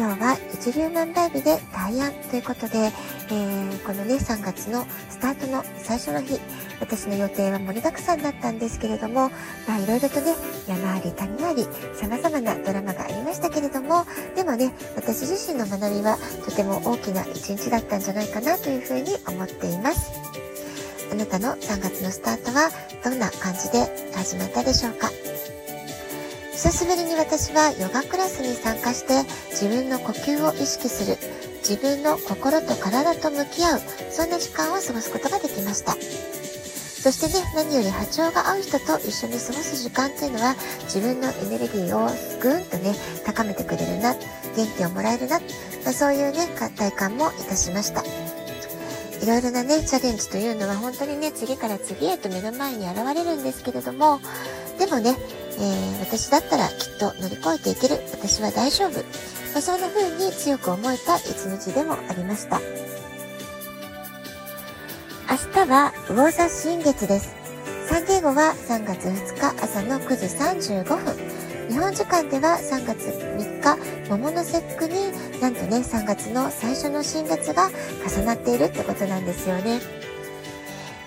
今日は一粒万倍日で大安ということで、えー、このね、3月のスタートの最初の日、私の予定は盛りだくさんだったんですけれども、まあいろいろとね、山あり谷あり、様々なドラマがありましたけれども、でもね、私自身の学びはとても大きな一日だったんじゃないかなというふうに思っています。あなたの3月のスタートはどんな感じで始まったでしょうか？久しぶりに私はヨガクラスに参加して自分の呼吸を意識する。自分の心と体と向き合う。そんな時間を過ごすことができました。そしてね何より波長が合う人と一緒に過ごす時間っていうのは自分のエネルギーをぐんとね高めてくれるな元気をもらえるな、そういうね体感もいたしました。いろいろなねチャレンジというのは本当にね次から次へと目の前に現れるんですけれどもでもねえー、私だったらきっと乗り越えていける。私は大丈夫。まあ、そんな風に強く思えた一日でもありました。明日は魚座新月です。サンディエゴは3月2日朝の9時35分。日本時間では3月3日、桃の節句になんとね、3月の最初の新月が重なっているってことなんですよね。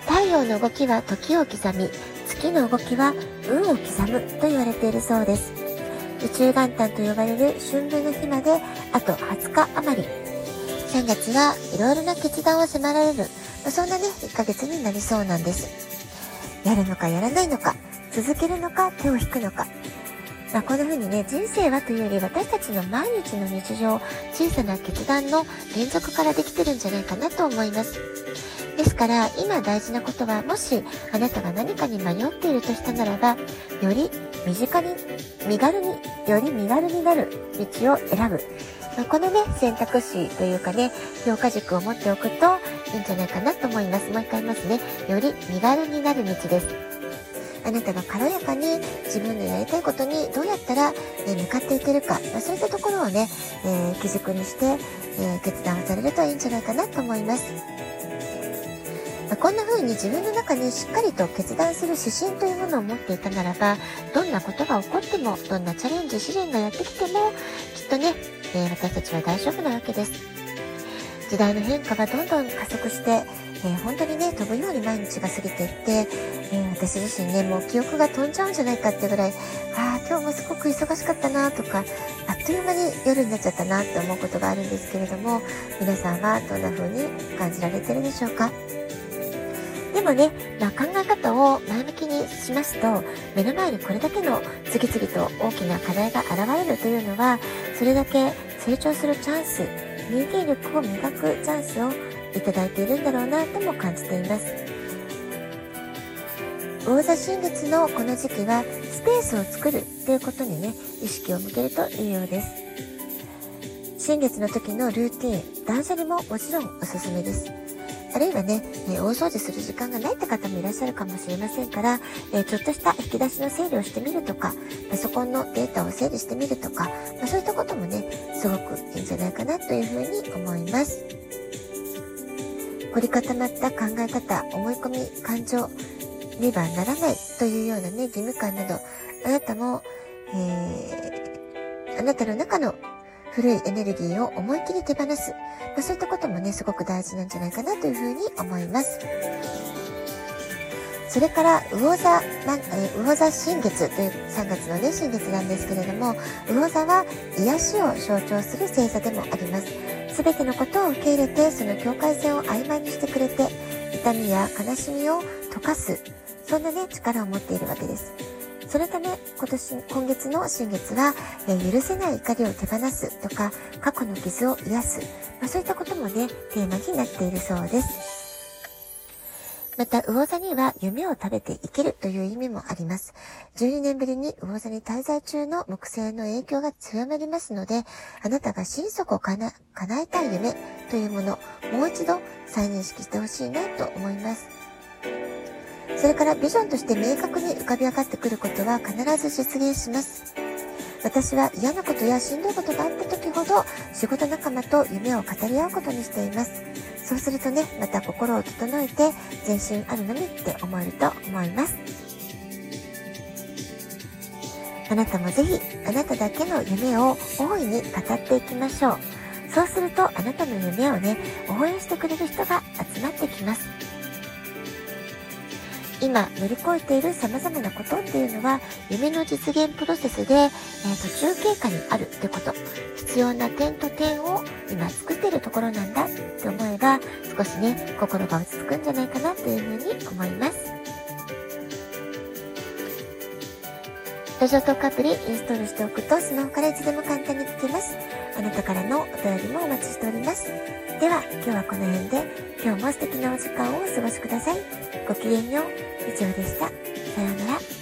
太陽の動きは時を刻み、月の動きは運を刻むと言われているそうです。宇宙元旦と呼ばれる春分の日まであと20日余り。3月はいろいろな決断を迫られる、まそんなね、1ヶ月になりそうなんです。やるのかやらないのか、続けるのか手を引くのか。まあ、こんな風にね、人生はというより私たちの毎日の日常、小さな決断の連続からできてるんじゃないかなと思います。ですから今大事なことはもしあなたが何かに迷っているとしたならばより身近に身軽により身軽になる道を選ぶ。このね選択肢というかね評価軸を持っておくといいんじゃないかなと思います。もう一回言いますね。より身軽になる道です。あなたが軽やかに自分のやりたいことにどうやったら、え向かっていけるか、まあ、そういったところをね、えー、基軸にして、えー、決断をされるといいんじゃないかなと思います。こんな風に自分の中にしっかりと決断する指針というものを持っていたならば、どんなことが起こっても、どんなチャレンジ、試練がやってきても、きっとね、えー、私たちは大丈夫なわけです。時代の変化がどんどん加速して、えー、本当にね、飛ぶように毎日が過ぎていって、えー、私自身ね、もう記憶が飛んじゃうんじゃないかってぐらい、ああ、今日もすごく忙しかったなとか、あっという間に夜になっちゃったなって思うことがあるんですけれども、皆さんはどんな風に感じられてるでしょうか？でもね、まあ、考え方を前向きにしますと、目の前にこれだけの次々と大きな課題が現れるというのは、それだけ成長するチャンス、人間力を磨くチャンスをいただいているんだろうなとも感じています。魚座新月のこの時期はスペースを作るということにね、意識を向けるといいようです。新月の時のルーティン、断捨離ももちろんおすすめです。あるいはね、え大掃除する時間がないって方もいらっしゃるかもしれませんから、えちょっとした引き出しの整理をしてみるとか、パソコンのデータを整理してみるとか、まあ、そういったこともね、すごくいいんじゃないかなというふうに思います。凝り固まった考え方、思い込み、感情にはならないというようなね、義務感など、あなたも、えー、あなたの中の古いエネルギーを思い切り手放す。まあ、そういったこともね、すごく大事なんじゃないかなというふうに思います。それから、魚座、ま、え魚座新月という3月のね、新月なんですけれども、魚座は癒しを象徴する星座でもあります。すべてのことを受け入れて、その境界線を曖昧にしてくれて、痛みや悲しみを溶かす、そんなね、力を持っているわけです。そのため、今年、今月の新月は、え許せない怒りを手放すとか、過去の傷を癒す、まあ、そういったこともね、テーマになっているそうです。また、魚座には夢を食べて生きるという意味もあります。12年ぶりに魚座に滞在中の木星の影響が強まりますので、あなたが心底かな叶えたい夢というもの、もう一度再認識してほしいなと思います。それからビジョンとして明確に浮かび上がってくることは必ず実現します。私は嫌なことやしんどいことがあった時ほど仕事仲間と夢を語り合うことにしています。そうするとね、また心を整えて全身あるのみって思えると思います。あなたもぜひあなただけの夢を大いに語っていきましょう。そうするとあなたの夢をね、応援してくれる人が集まってきます。今乗り越えている様々なことっていうのは夢の実現プロセスで、えー、途中経過にあるってこと。必要な点と点を今作ってるところなんだって思えば少しね、心が落ち着くんじゃないかなというふうに思います。ラジオトークアプリインストールしておくとスマホからいつでも簡単に聞けます。あなたからのお便りもお待ちしております。では、今日はこの辺で今日も素敵なお時間をお過ごしください。ごきげんよう。以上でした。さようなら。